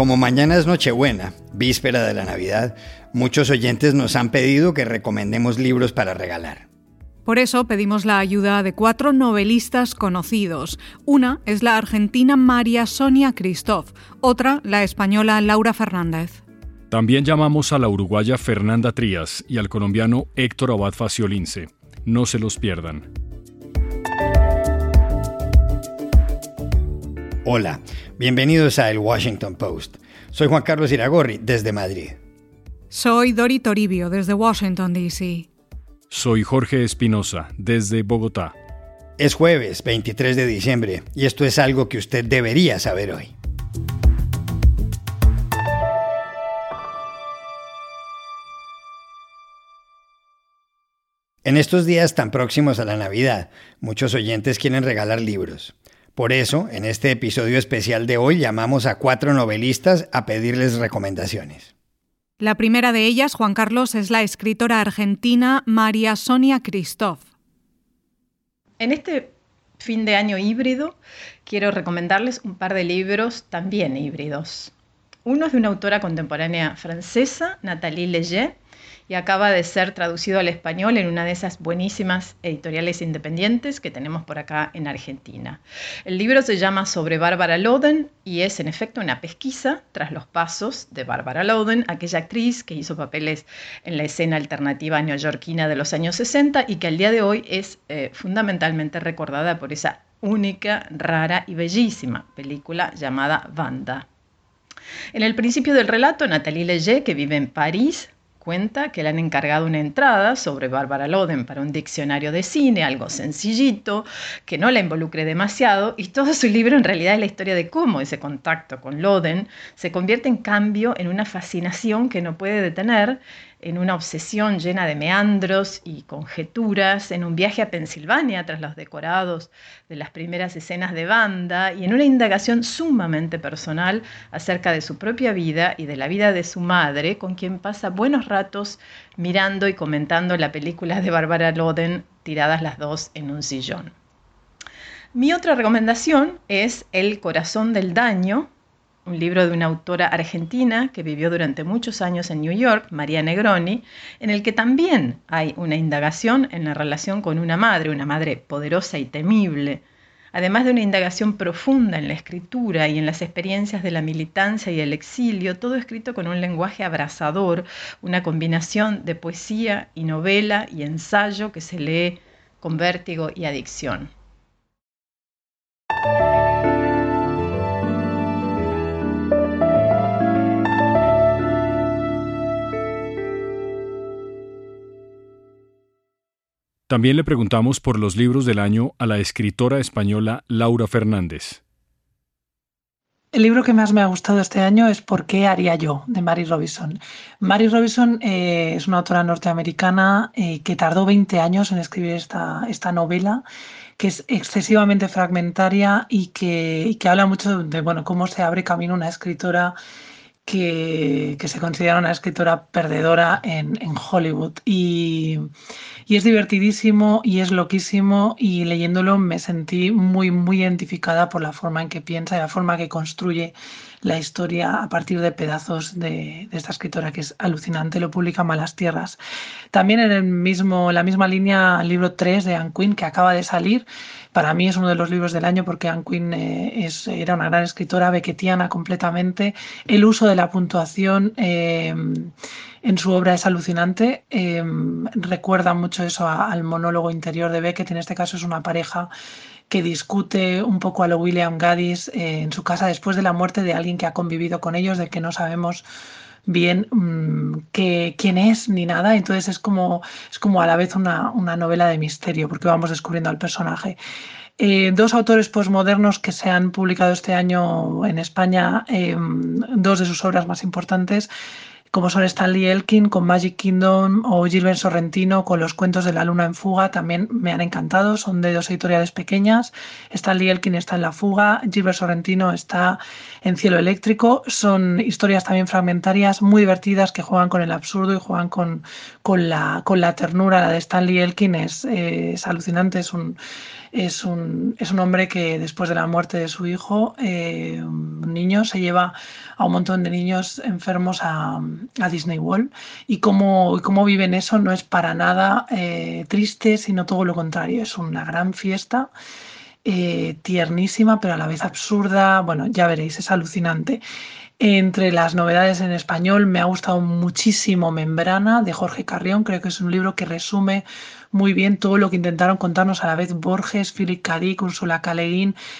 Como mañana es Nochebuena, víspera de la Navidad, muchos oyentes nos han pedido que recomendemos libros para regalar. Por eso pedimos la ayuda de cuatro novelistas conocidos. Una es la argentina María Sonia Christoph, otra la española Laura Fernández. También llamamos a la uruguaya Fernanda Trías y al colombiano Héctor Abad Faciolince. No se los pierdan. Hola, bienvenidos a El Washington Post. Soy Juan Carlos Iragorri, desde Madrid. Soy Dori Toribio, desde Washington, D.C. Soy Jorge Espinosa, desde Bogotá. Es jueves 23 de diciembre y esto es algo que usted debería saber hoy. En estos días tan próximos a la Navidad, muchos oyentes quieren regalar libros. Por eso, en este episodio especial de hoy llamamos a cuatro novelistas a pedirles recomendaciones. La primera de ellas, Juan Carlos, es la escritora argentina María Sonia Christoph. En este fin de año híbrido quiero recomendarles un par de libros también híbridos. Uno es de una autora contemporánea francesa, Nathalie Leger, y acaba de ser traducido al español en una de esas buenísimas editoriales independientes que tenemos por acá en Argentina. El libro se llama Sobre Bárbara Loden y es en efecto una pesquisa tras los pasos de Bárbara Loden, aquella actriz que hizo papeles en la escena alternativa neoyorquina de los años 60 y que al día de hoy es eh, fundamentalmente recordada por esa única, rara y bellísima película llamada Wanda. En el principio del relato, Nathalie Leger, que vive en París, que le han encargado una entrada sobre Bárbara Loden para un diccionario de cine, algo sencillito, que no la involucre demasiado, y todo su libro en realidad es la historia de cómo ese contacto con Loden se convierte en cambio en una fascinación que no puede detener en una obsesión llena de meandros y conjeturas, en un viaje a Pensilvania tras los decorados de las primeras escenas de banda y en una indagación sumamente personal acerca de su propia vida y de la vida de su madre, con quien pasa buenos ratos mirando y comentando la película de Barbara Loden, tiradas las dos en un sillón. Mi otra recomendación es El corazón del daño un libro de una autora argentina que vivió durante muchos años en New York, María Negroni, en el que también hay una indagación en la relación con una madre, una madre poderosa y temible, además de una indagación profunda en la escritura y en las experiencias de la militancia y el exilio, todo escrito con un lenguaje abrasador, una combinación de poesía y novela y ensayo que se lee con vértigo y adicción. También le preguntamos por los libros del año a la escritora española Laura Fernández. El libro que más me ha gustado este año es ¿Por qué haría yo? de Mary Robinson. Mary Robinson eh, es una autora norteamericana eh, que tardó 20 años en escribir esta, esta novela, que es excesivamente fragmentaria y que, que habla mucho de bueno, cómo se abre camino una escritora que, se considera una escritora perdedora en, Hollywood. Y, y, es divertidísimo y es loquísimo y leyéndolo me sentí muy, muy identificada por la forma en que piensa y la forma que construye la historia a partir de pedazos de, esta escritora que es alucinante, lo publica Malas Tierras. También en el mismo, la misma línea, el libro 3 de Anne Quinn, que acaba de salir, para mí es uno de los libros del año porque Anne Quinn eh, es, era una gran escritora, bequetiana completamente. El uso de la puntuación eh, en su obra es alucinante. Eh, recuerda mucho eso al monólogo interior de Beckett. En este caso es una pareja que discute un poco a lo William Gaddis eh, en su casa después de la muerte de alguien que ha convivido con ellos, de que no sabemos bien mm, quién es ni nada. Entonces es como, es como a la vez una, novela de misterio, porque vamos descubriendo al personaje. Eh, dos autores posmodernos que se han publicado este año en España, em, dos de sus obras más importantes, como son Stanley Elkin con Magic Kingdom o Gilbert Sorrentino con los cuentos de la luna en fuga, también me han encantado, son de dos editoriales pequeñas. Stanley Elkin está en La fuga, Gilbert Sorrentino está en Cielo eléctrico, son historias también fragmentarias muy divertidas que juegan con el absurdo y juegan con, con, la, con la ternura. La de Stanley Elkin es, es alucinante, es un es un, es un hombre que después de la muerte de su hijo, eh, un niño, se lleva a un montón de niños enfermos a, Disney World y cómo, cómo, viven eso no es para nada eh, triste, sino todo lo contrario, es una gran fiesta. Eh, tiernísima, pero a la vez absurda. Bueno, ya veréis, es alucinante. Entre las novedades en español me ha gustado muchísimo Membrana de Jorge Carrión. Creo que es un libro que resume muy bien todo lo que intentaron contarnos a la vez Borges, Philip K. Dick, Ursula K.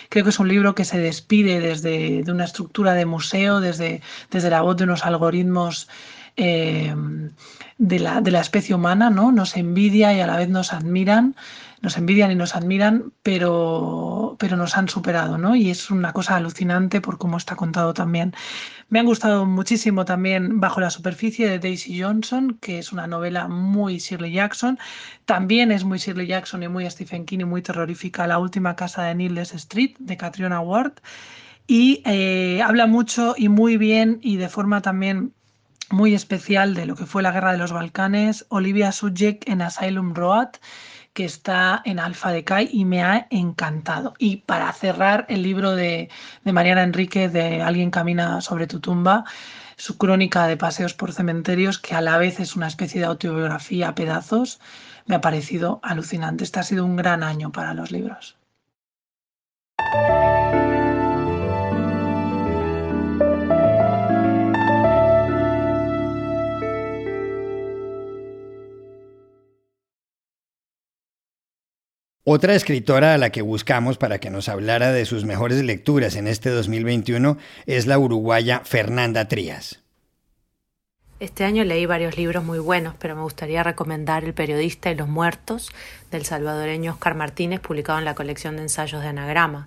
Creo que es un libro que se despide desde de una estructura de museo, desde, desde la voz de unos algoritmos eh, de, la, de la especie humana, ¿no? Nos envidia y a la vez nos admiran nos envidian y nos admiran, pero, pero nos han superado, ¿no? Y es una cosa alucinante por cómo está contado también. Me han gustado muchísimo también Bajo la superficie de Daisy Johnson, que es una novela muy Shirley Jackson. También es muy Shirley Jackson y muy Stephen King y muy terrorífica La última casa de Needless Street de Catriona Ward. Y eh, habla mucho y muy bien y de forma también muy especial de lo que fue la guerra de los Balcanes, Olivia Sujek en Asylum Road que está en Alfa de Kai y me ha encantado. Y para cerrar el libro de, de Mariana Enrique de Alguien camina sobre tu tumba, su crónica de paseos por cementerios, que a la vez es una especie de autobiografía a pedazos, me ha parecido alucinante. Este ha sido un gran año para los libros. Otra escritora a la que buscamos para que nos hablara de sus mejores lecturas en este 2021 es la uruguaya Fernanda Trías. Este año leí varios libros muy buenos, pero me gustaría recomendar El periodista y los muertos del salvadoreño Oscar Martínez, publicado en la colección de ensayos de Anagrama.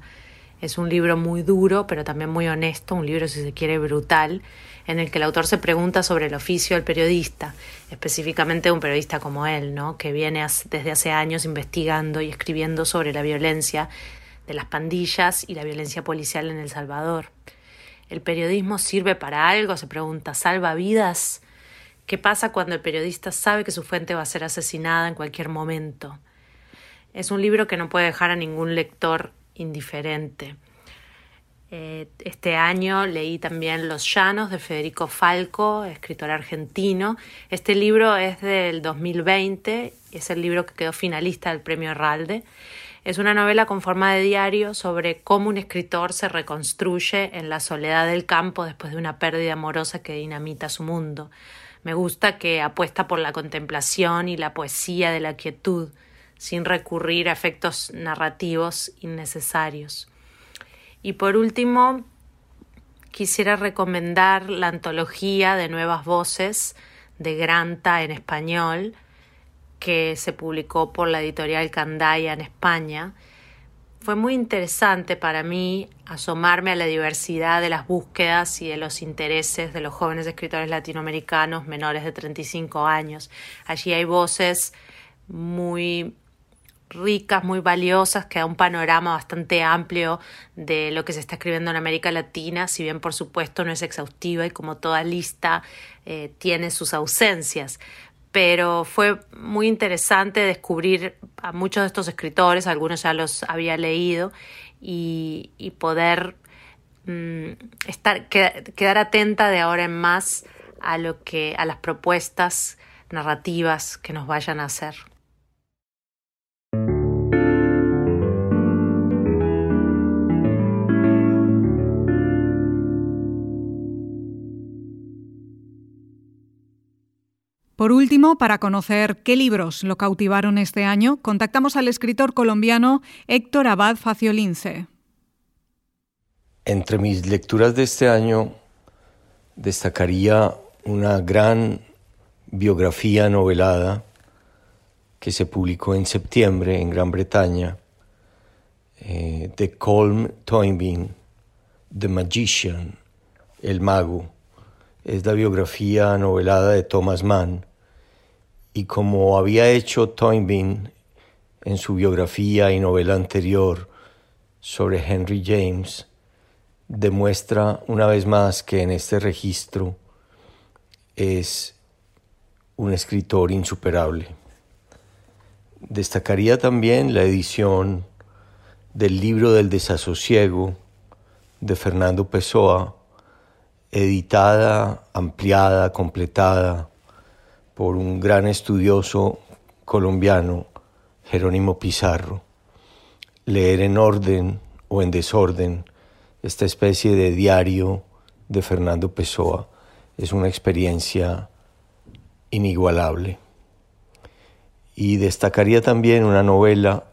Es un libro muy duro, pero también muy honesto, un libro, si se quiere, brutal, en el que el autor se pregunta sobre el oficio del periodista, específicamente un periodista como él, ¿no? que viene desde hace años investigando y escribiendo sobre la violencia de las pandillas y la violencia policial en El Salvador. ¿El periodismo sirve para algo? se pregunta. ¿Salva vidas? ¿Qué pasa cuando el periodista sabe que su fuente va a ser asesinada en cualquier momento? Es un libro que no puede dejar a ningún lector indiferente. Eh, este año leí también Los Llanos de Federico Falco, escritor argentino. Este libro es del 2020, es el libro que quedó finalista del premio Herralde. Es una novela con forma de diario sobre cómo un escritor se reconstruye en la soledad del campo después de una pérdida amorosa que dinamita su mundo. Me gusta que apuesta por la contemplación y la poesía de la quietud, sin recurrir a efectos narrativos innecesarios. Y por último, quisiera recomendar la antología de nuevas voces de Granta en español, que se publicó por la editorial Candaya en España. Fue muy interesante para mí asomarme a la diversidad de las búsquedas y de los intereses de los jóvenes escritores latinoamericanos menores de 35 años. Allí hay voces muy ricas, muy valiosas, que da un panorama bastante amplio de lo que se está escribiendo en América Latina, si bien por supuesto no es exhaustiva y como toda lista eh, tiene sus ausencias. Pero fue muy interesante descubrir a muchos de estos escritores, algunos ya los había leído, y, poder mm, estar, quedar atenta de ahora en más a lo que, a las propuestas narrativas que nos vayan a hacer. Por último, para conocer qué libros lo cautivaron este año, contactamos al escritor colombiano Héctor Abad Faciolince. Entre mis lecturas de este año destacaría una gran biografía novelada que se publicó en septiembre en Gran Bretaña eh, de Colm Toynbee, The Magician, El Mago, es la biografía novelada de Thomas Mann. Y como había hecho Toynbee en su biografía y novela anterior sobre Henry James, demuestra una vez más que en este registro es un escritor insuperable. Destacaría también la edición del libro del desasosiego de Fernando Pessoa, editada, ampliada, completada por un gran estudioso colombiano, Jerónimo Pizarro. Leer en orden o en desorden esta especie de diario de Fernando Pessoa es una experiencia inigualable. Y destacaría también una novela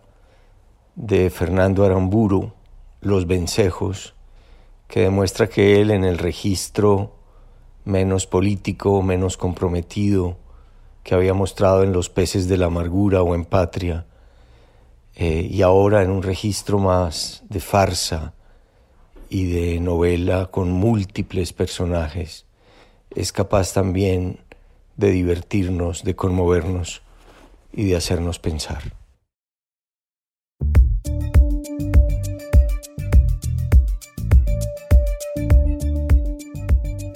de Fernando Aramburu, Los Vencejos, que demuestra que él en el registro menos político, menos comprometido que había mostrado en Los peces de la amargura o en Patria, eh, y ahora en un registro más de farsa y de novela con múltiples personajes, es capaz también de divertirnos, de conmovernos y de hacernos pensar.